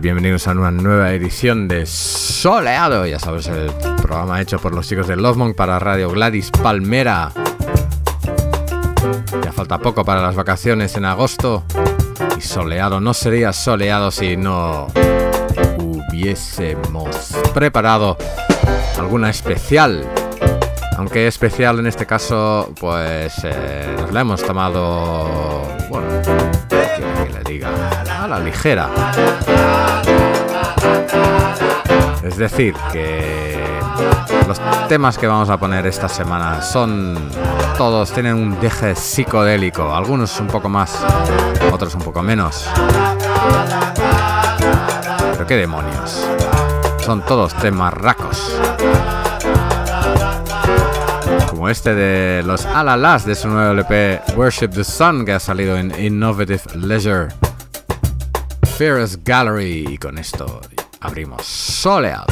Bienvenidos a una nueva edición de Soleado, ya sabes, el programa hecho por los chicos de Lovemonk para Radio Gladys Palmera. Ya falta poco para las vacaciones en agosto y soleado no sería soleado si no hubiésemos preparado alguna especial. Aunque especial en este caso, pues eh, nos la hemos tomado, ligera. Es decir, que los temas que vamos a poner esta semana son todos tienen un deje psicodélico, algunos un poco más, otros un poco menos. Pero qué demonios. Son todos temas racos. Como este de los Alalas de su nuevo LP Worship the Sun que ha salido en Innovative Leisure. Fearless Gallery y con esto abrimos Soleado.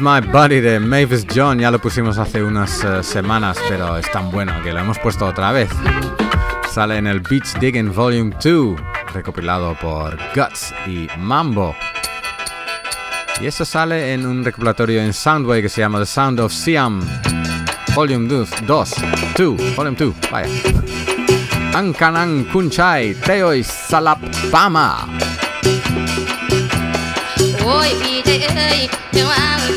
My Body de Mavis John, ya lo pusimos hace unas uh, semanas, pero es tan bueno que lo hemos puesto otra vez. Sale en el Beach Digging Volume 2, recopilado por Guts y Mambo. Y eso sale en un recopilatorio en Soundway que se llama The Sound of Siam, Volume 2, 2, 2 Volume 2, vaya. Ankanan Kunchai, Teoi Salapama. โอ้ยพี่เอ้ยเจ้า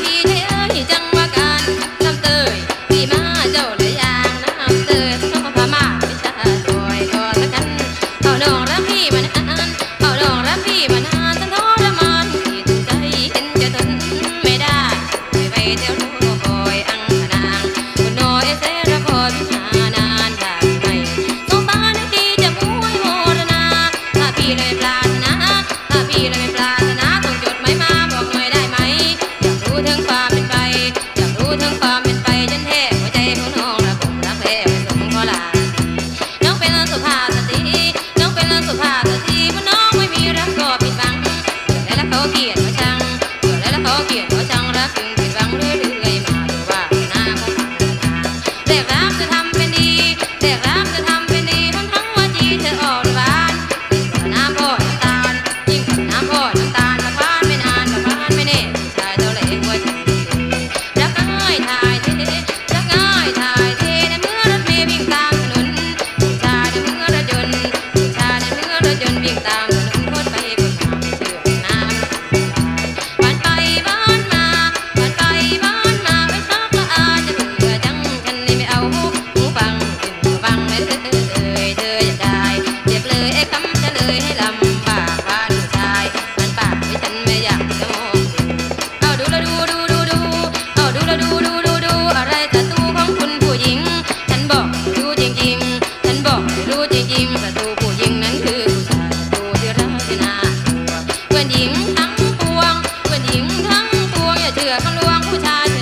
time.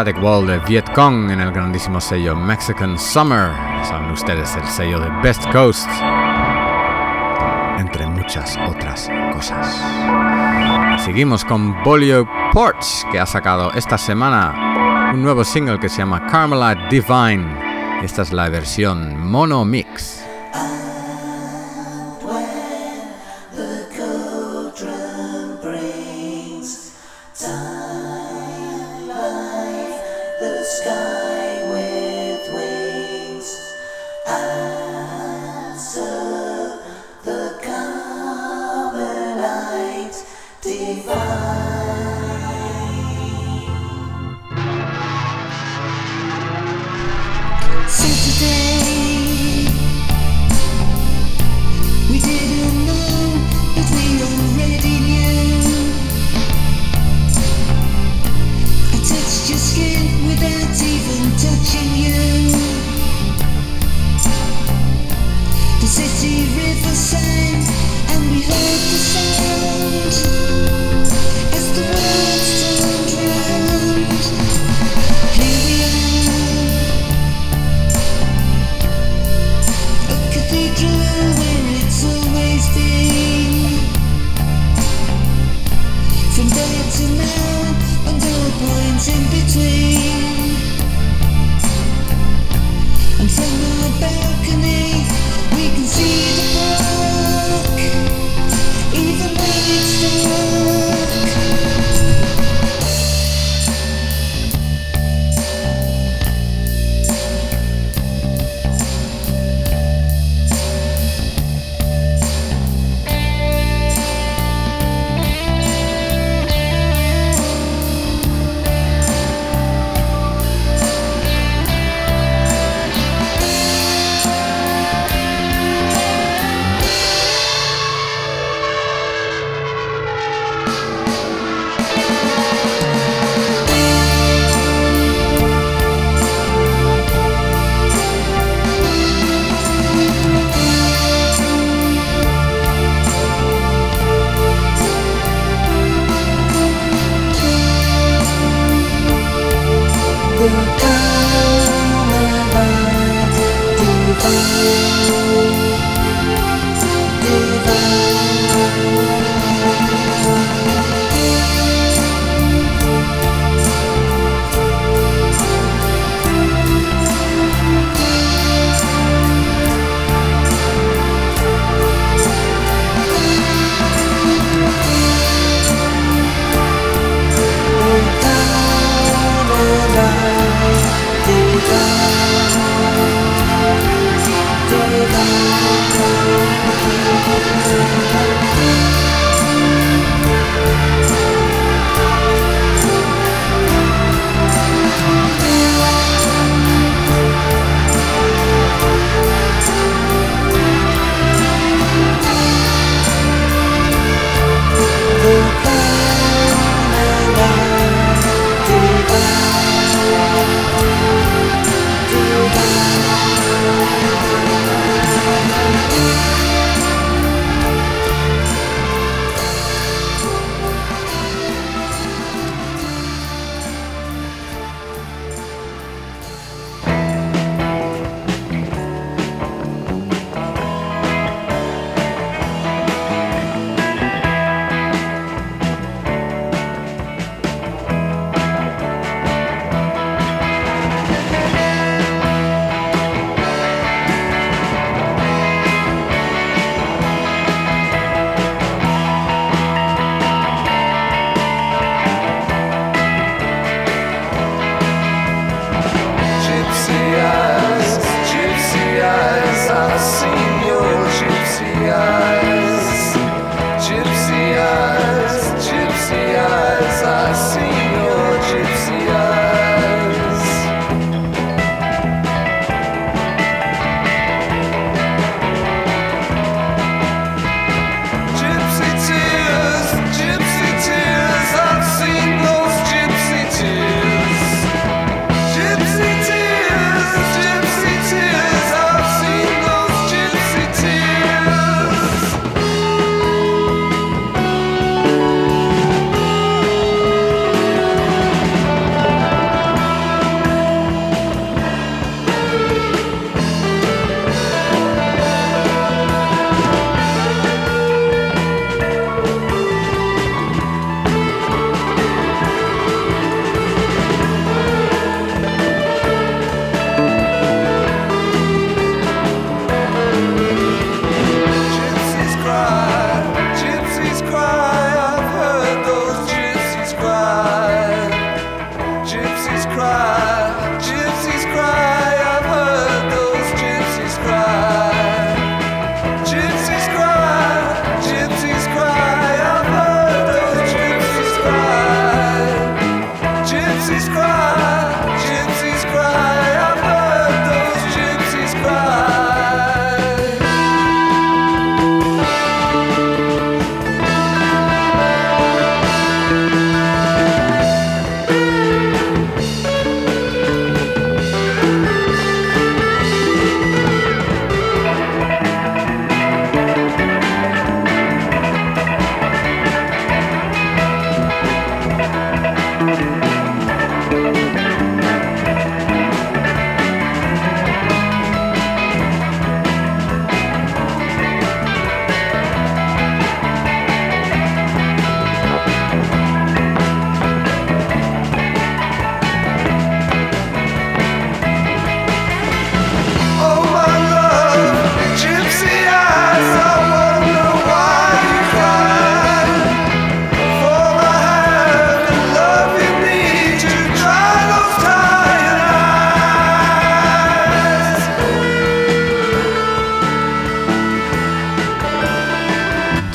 Static Wall de Viet Cong en el grandísimo sello Mexican Summer. Saben ustedes, el sello de Best Coast. Entre muchas otras cosas. Seguimos con Bolio Porch, que ha sacado esta semana un nuevo single que se llama Carmelite Divine. Esta es la versión mono mix.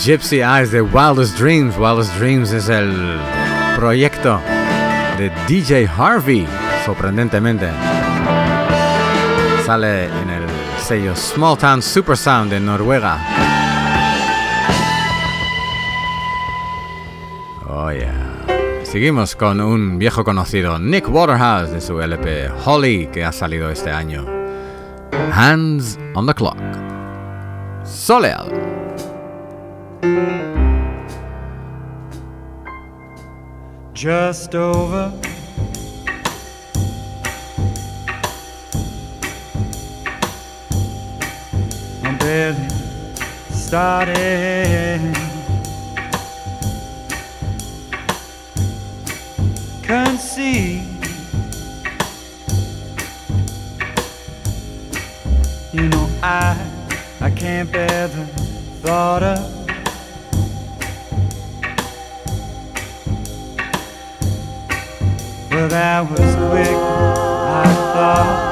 Gypsy Eyes de Wildest Dreams. Wildest Dreams es el proyecto de DJ Harvey, sorprendentemente. Sale en el sello Small Town Super Sound en Noruega. Oh yeah. Seguimos con un viejo conocido, Nick Waterhouse, de su LP Holly, que ha salido este año. Hands on the Clock. Soleado. Just over. I'm barely starting. That was quick, I thought,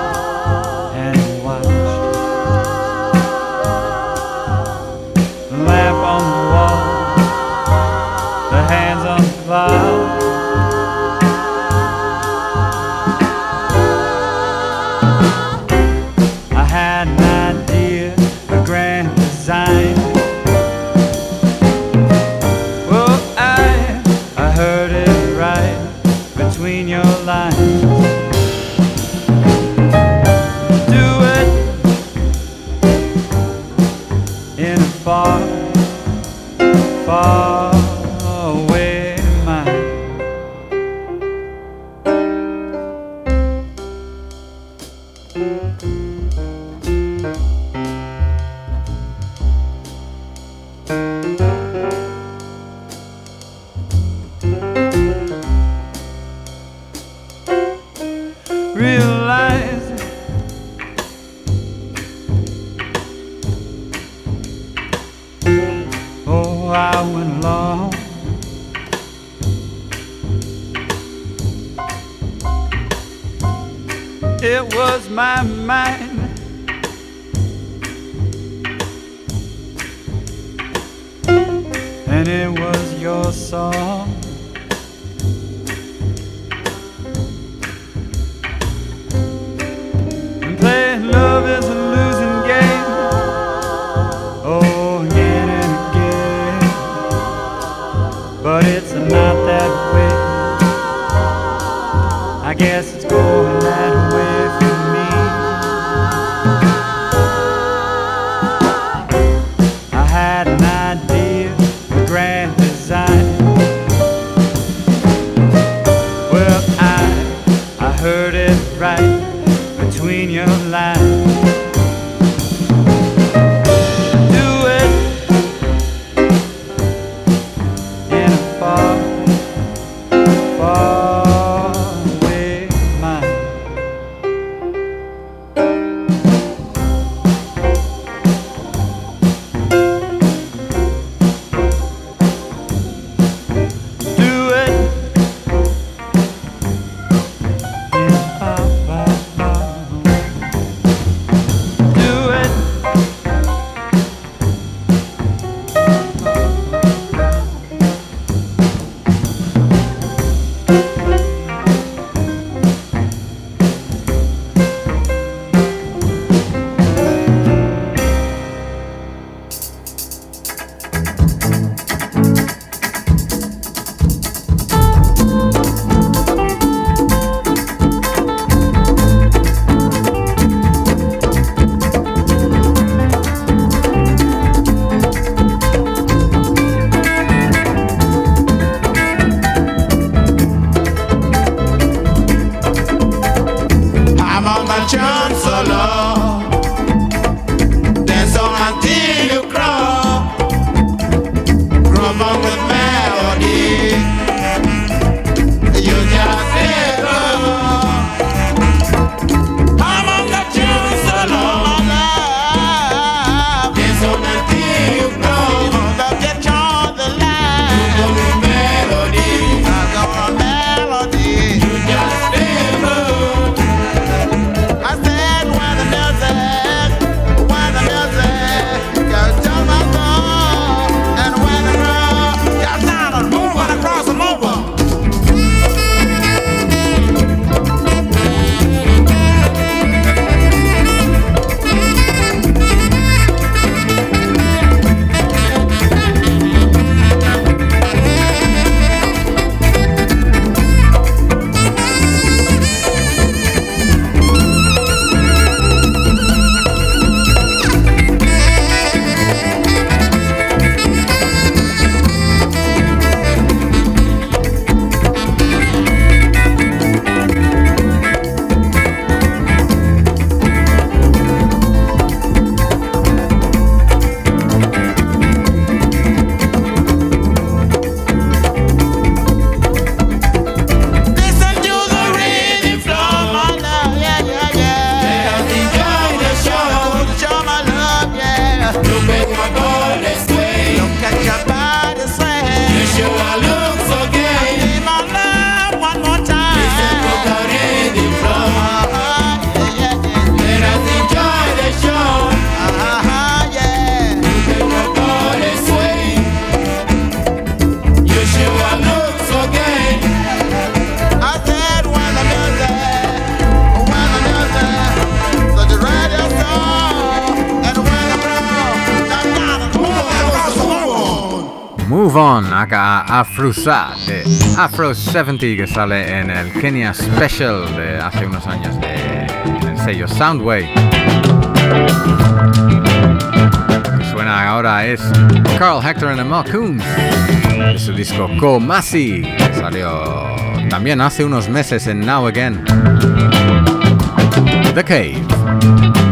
Afrusat de Afro 70 que sale en el Kenya Special de hace unos años de, el sello Soundway. Lo que suena ahora es Carl Hector and the Malcoons de su disco Komasi que salió también hace unos meses en Now Again. The Cave.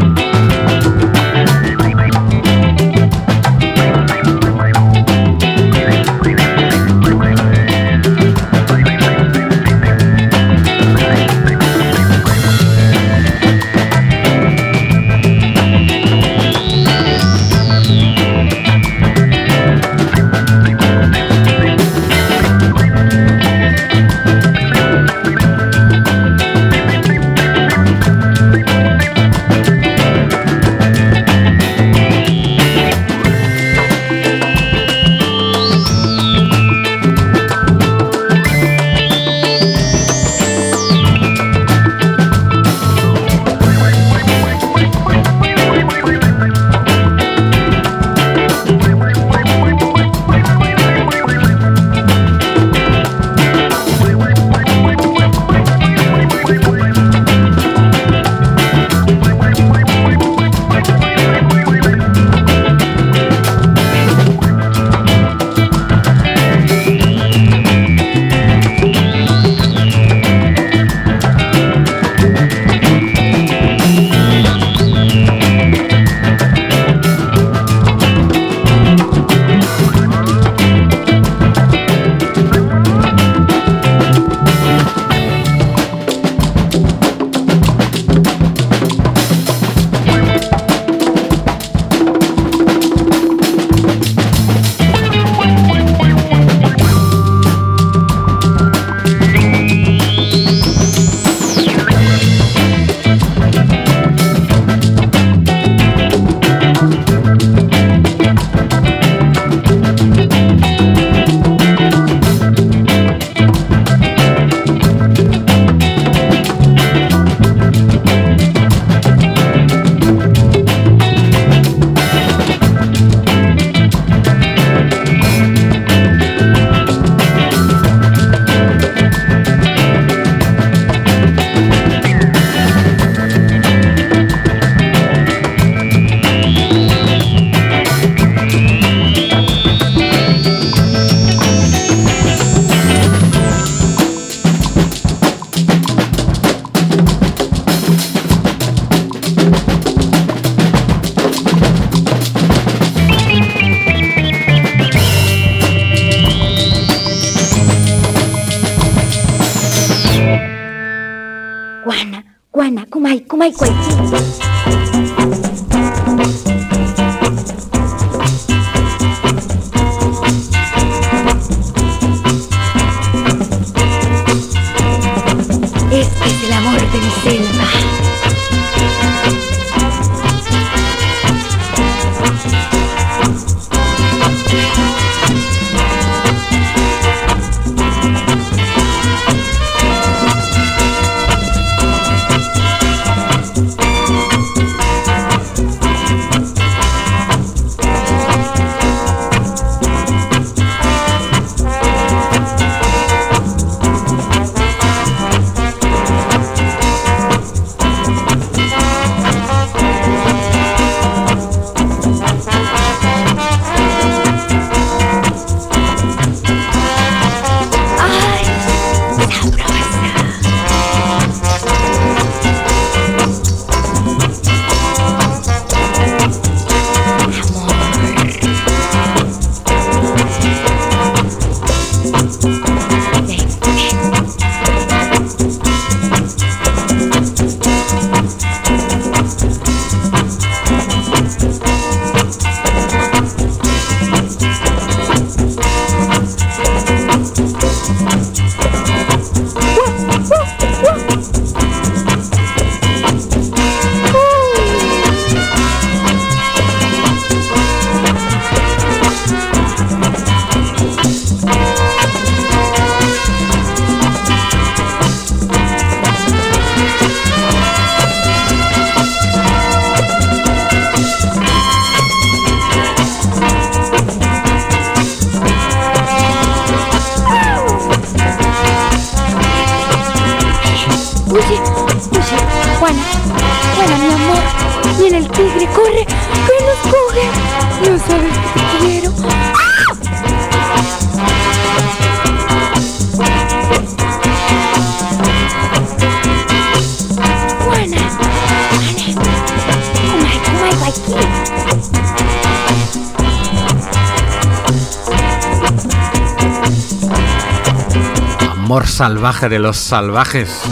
Salvaje de los salvajes.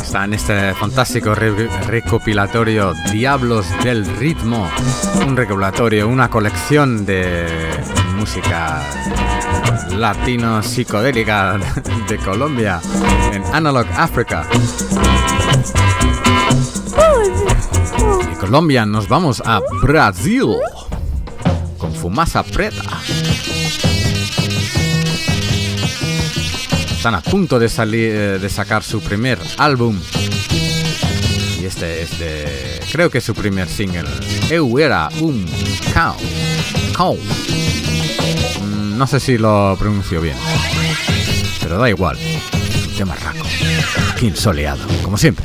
Está en este fantástico re- recopilatorio Diablos del Ritmo. Un recopilatorio, una colección de música latino psicodélica de Colombia en Analog Africa. De Colombia nos vamos a Brasil con Fumasa Preta. Están a punto de salir eh, de sacar su primer álbum. Y este es de. Creo que es su primer single. Eu era un cow. Cow. Mm, No sé si lo pronuncio bien. Pero da igual. Un tema raco. Como siempre.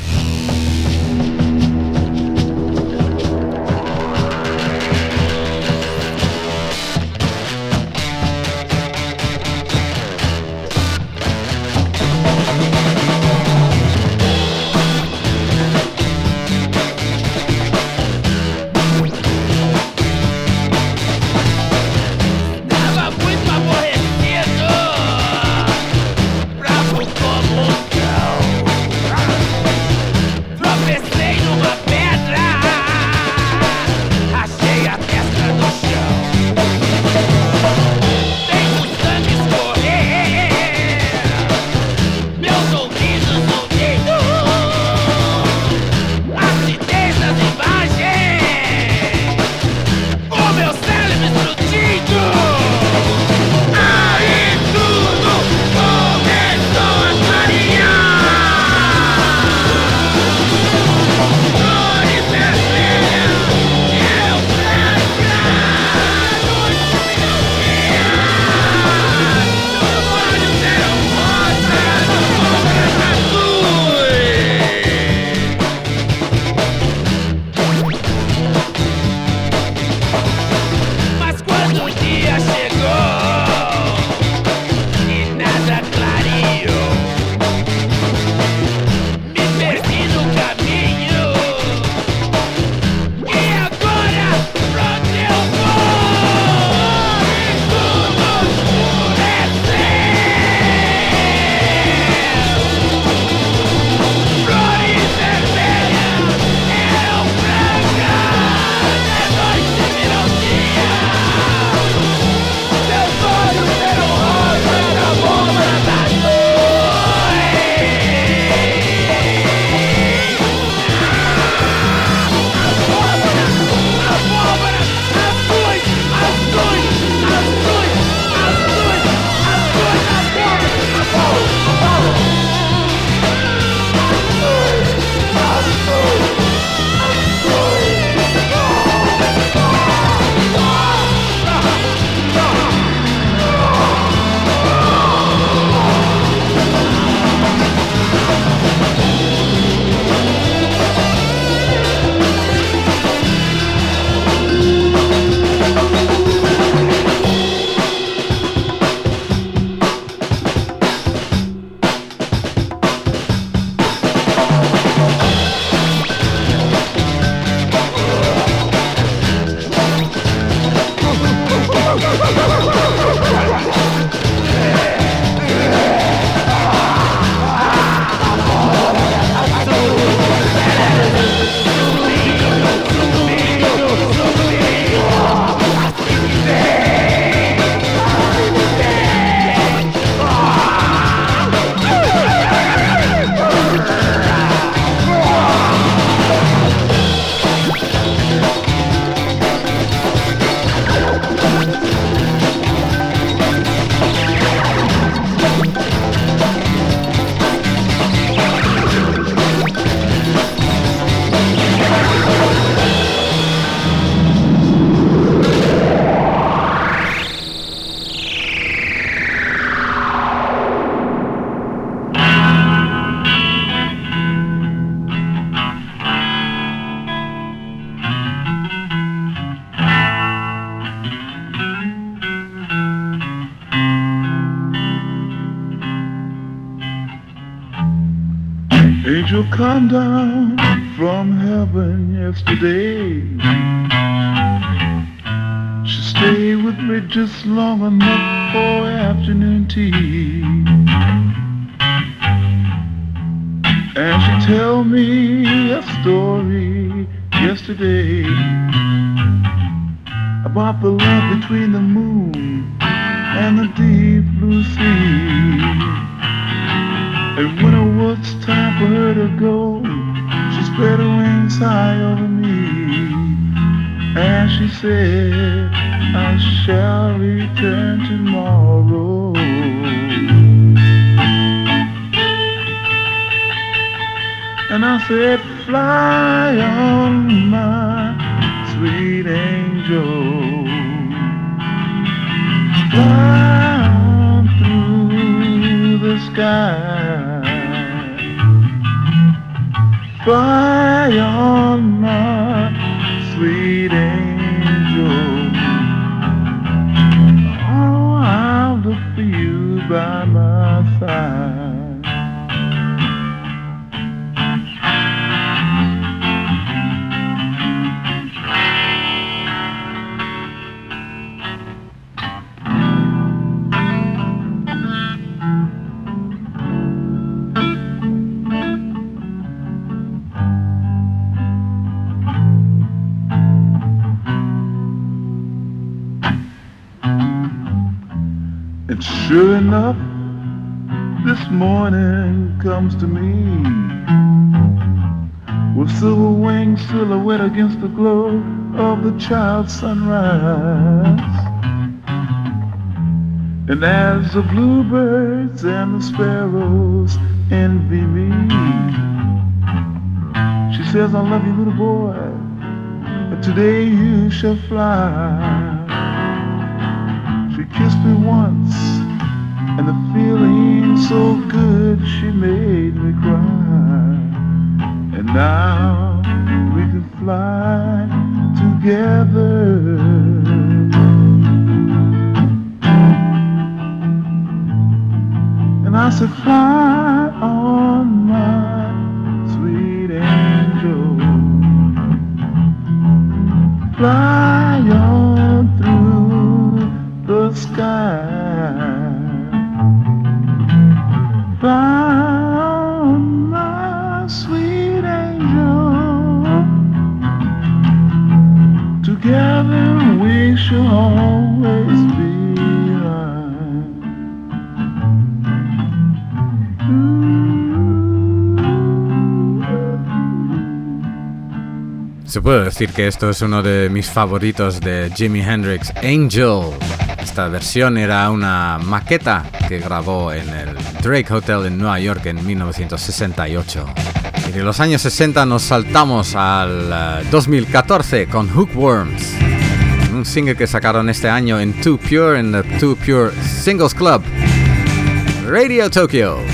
Come down from heaven yesterday. She stayed with me just long enough for afternoon tea. Fly on my sweet angel. Sure enough, this morning comes to me with silver wings silhouette against the glow of the child's sunrise. And as the bluebirds and the sparrows envy me, she says, I love you, little boy, but today you shall fly. She kissed me once, and the feeling so good she made me cry. And now we can fly together. And I said, fly on my sweet angel. Fly on through the sky. Se puede decir que esto es uno de mis favoritos de Jimi Hendrix, Angel. Esta versión era una maqueta que grabó en el Drake Hotel en Nueva York en 1968. Y de los años 60 nos saltamos al 2014 con Hookworms, un single que sacaron este año en Too Pure en the Too Pure Singles Club. Radio Tokyo.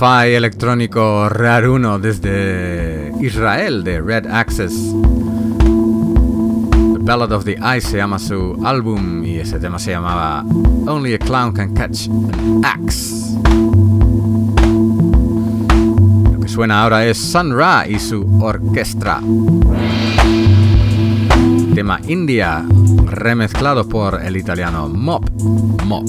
Lo-fi electrónico raruno desde Israel de Red Access. The Ballad of the Ice se llama su álbum y ese tema se llamaba Only a Clown Can Catch an Axe. Lo que suena ahora es Sun Ra y su orquesta. Tema India remezclado por el italiano Mop Mop.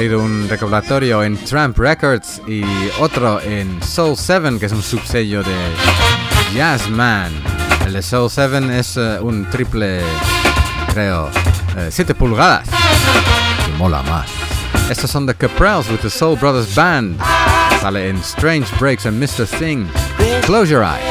salir un recopilatorio en Tramp Records y otro en Soul 7, que es un subsello de Jazzman. El de Soul 7 es eh, un triple, creo, eh, 7 pulgadas. Mola más. Estos son The Caprells with the Soul Brothers Band. Sale en Strange Breaks and Mr. Thing. Close your eyes.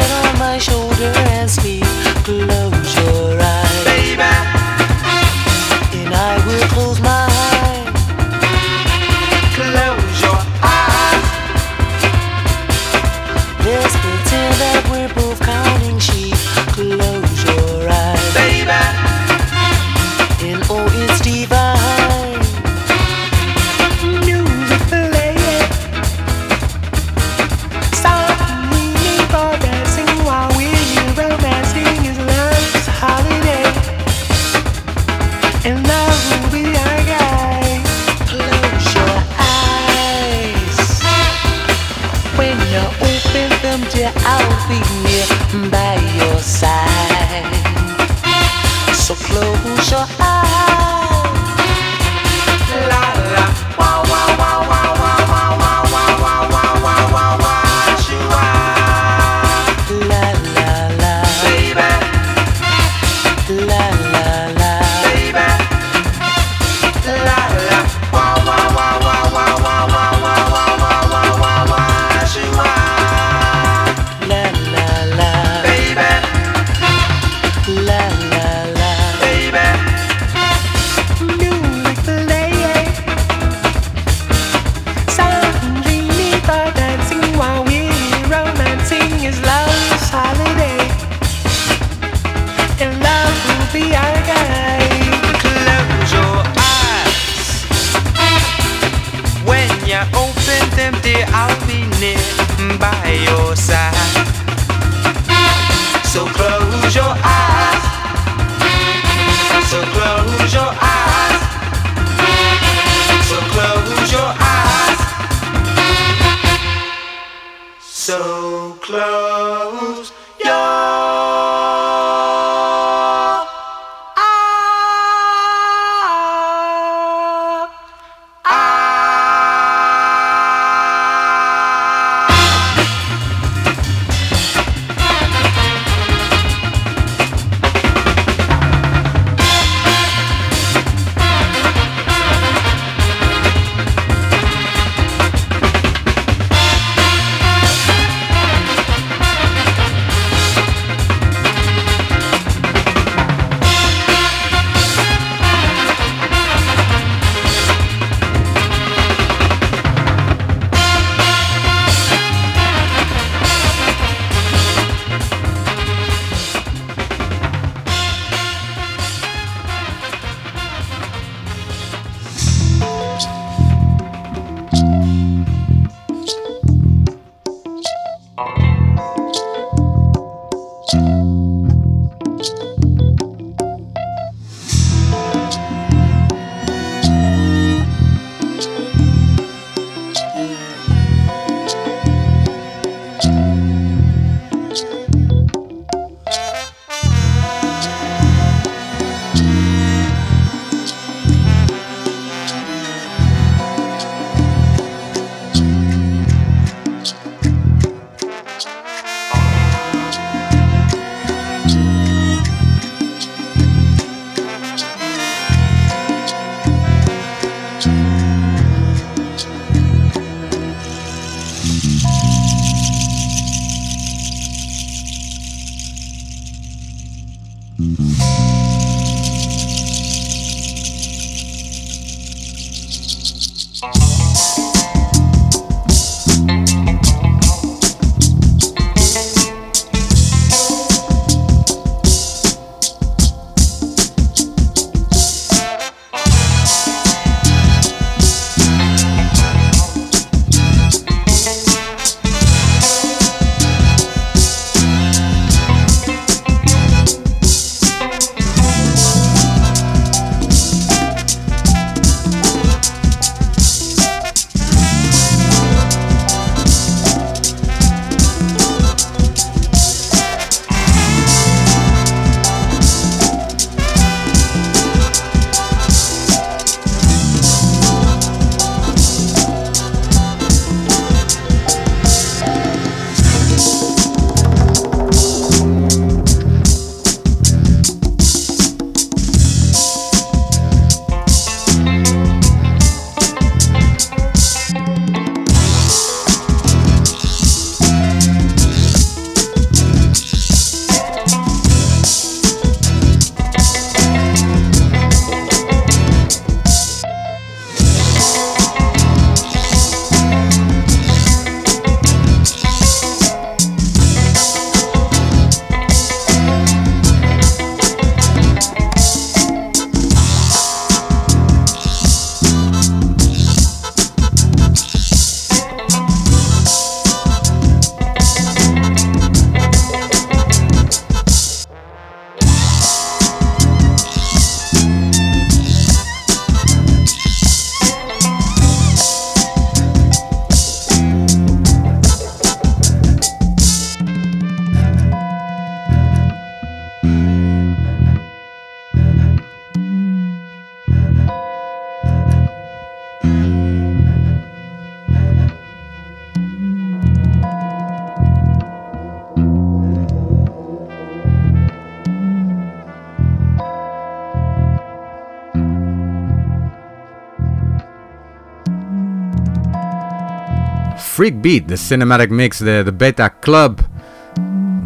Freak Beat, The Cinematic Mix de The Beta Club.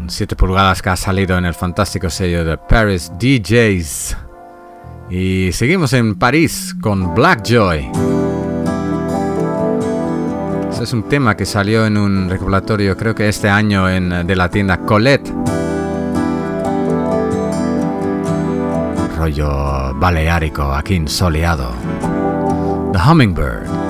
7 pulgadas que ha salido en el fantástico sello de Paris DJs. Y seguimos en París con Black Joy. Este es un tema que salió en un recopilatorio, creo que este año, en, de la tienda Colette. Rollo baleárico, aquí en soleado. The Hummingbird.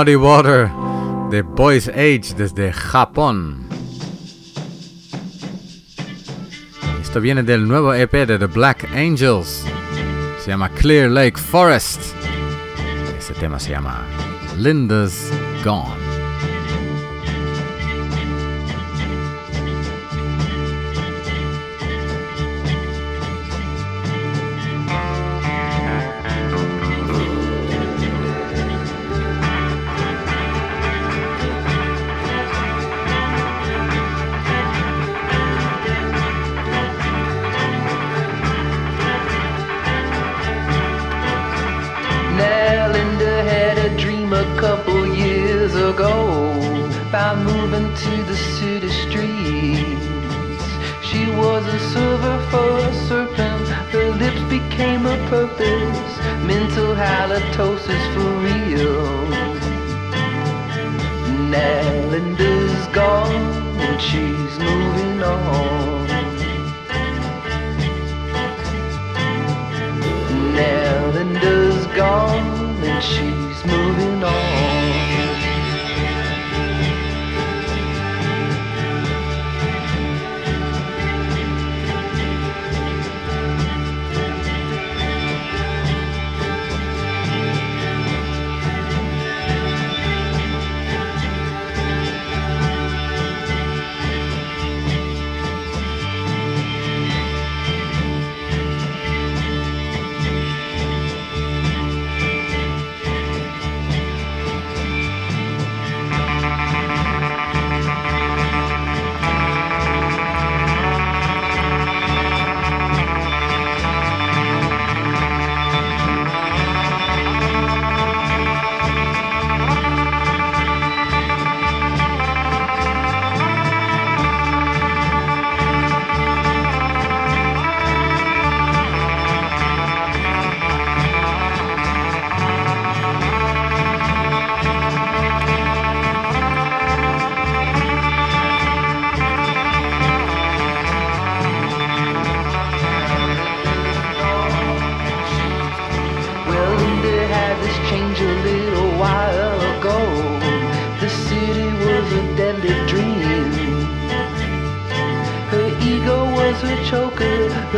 Muddy Water de Boys Age desde Japón. Esto viene del nuevo EP de The Black Angels. Se llama Clear Lake Forest. Este tema se llama Linda's Gone.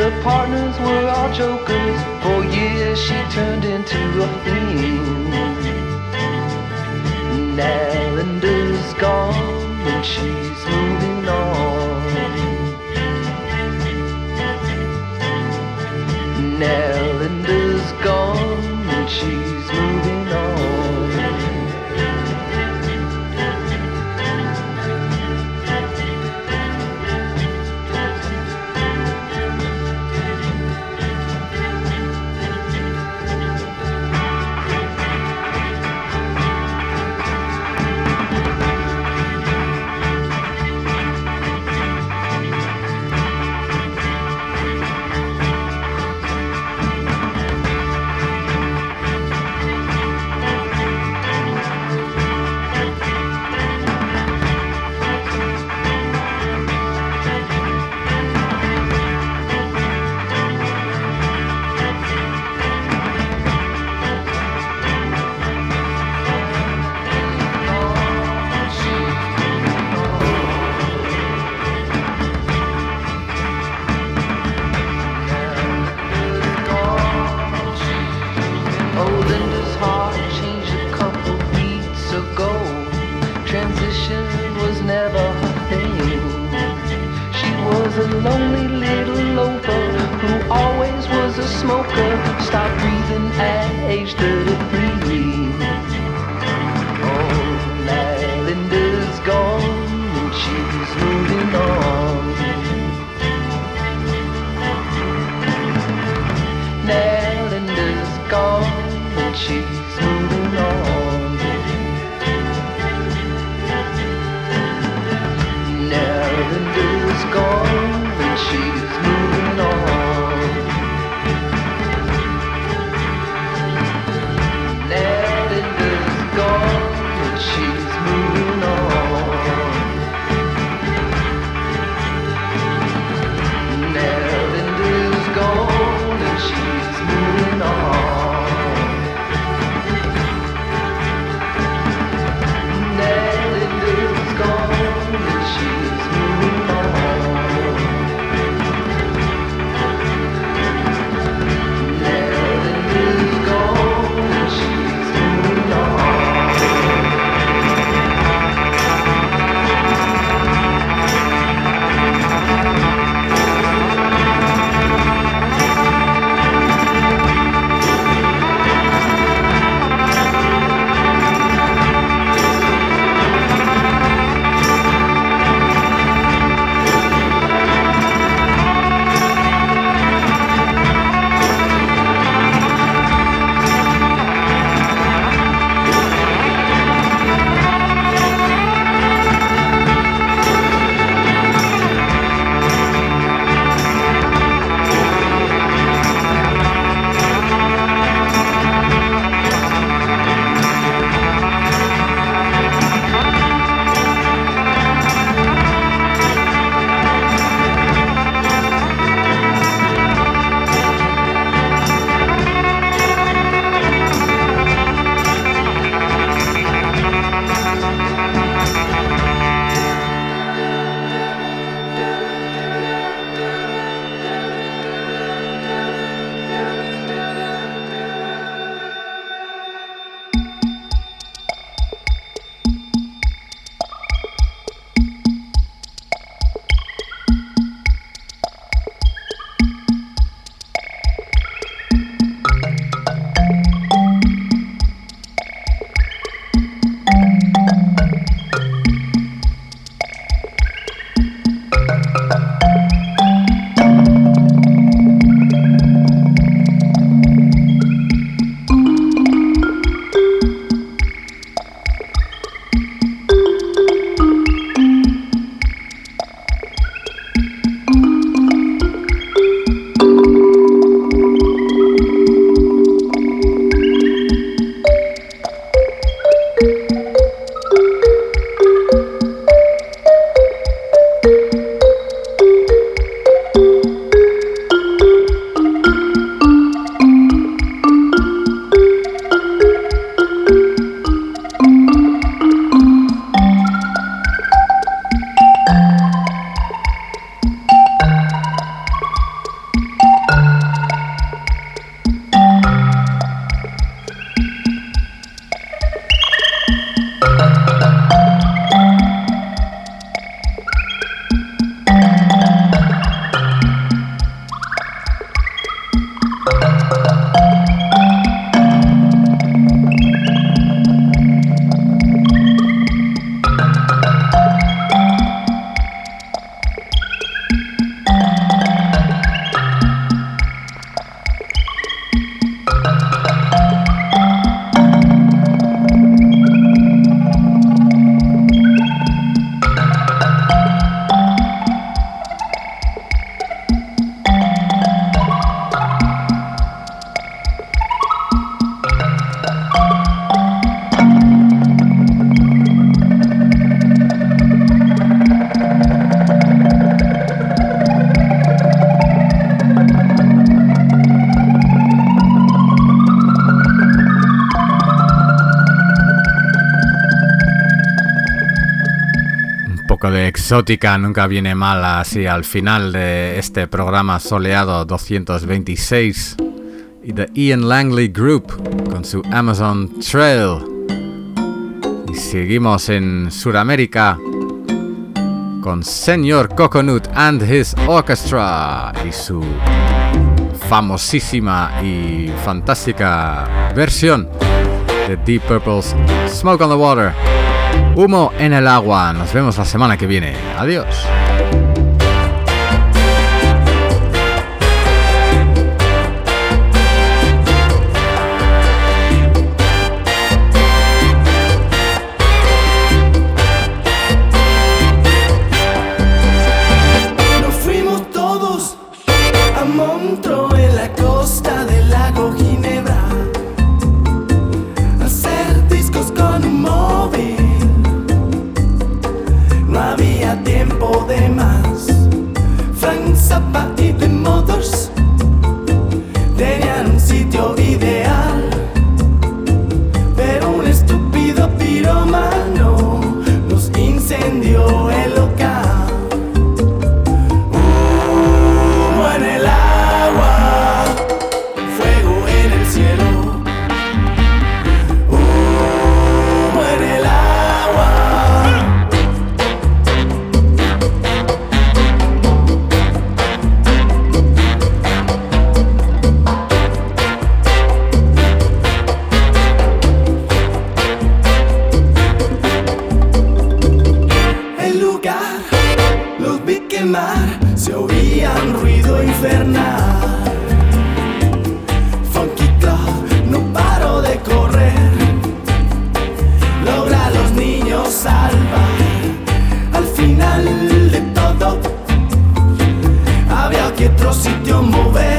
the partners were all jokers. For years she turned into a fiend. Now Linda's gone and she's moved. exótica nunca viene mal así al final de este programa soleado 226 y de Ian Langley Group con su Amazon Trail. Y seguimos en Sudamérica con Señor Coconut and his orchestra y su famosísima y fantástica versión de Deep Purple's Smoke on the Water. Humo en el agua. Nos vemos la semana que viene. Adiós. amor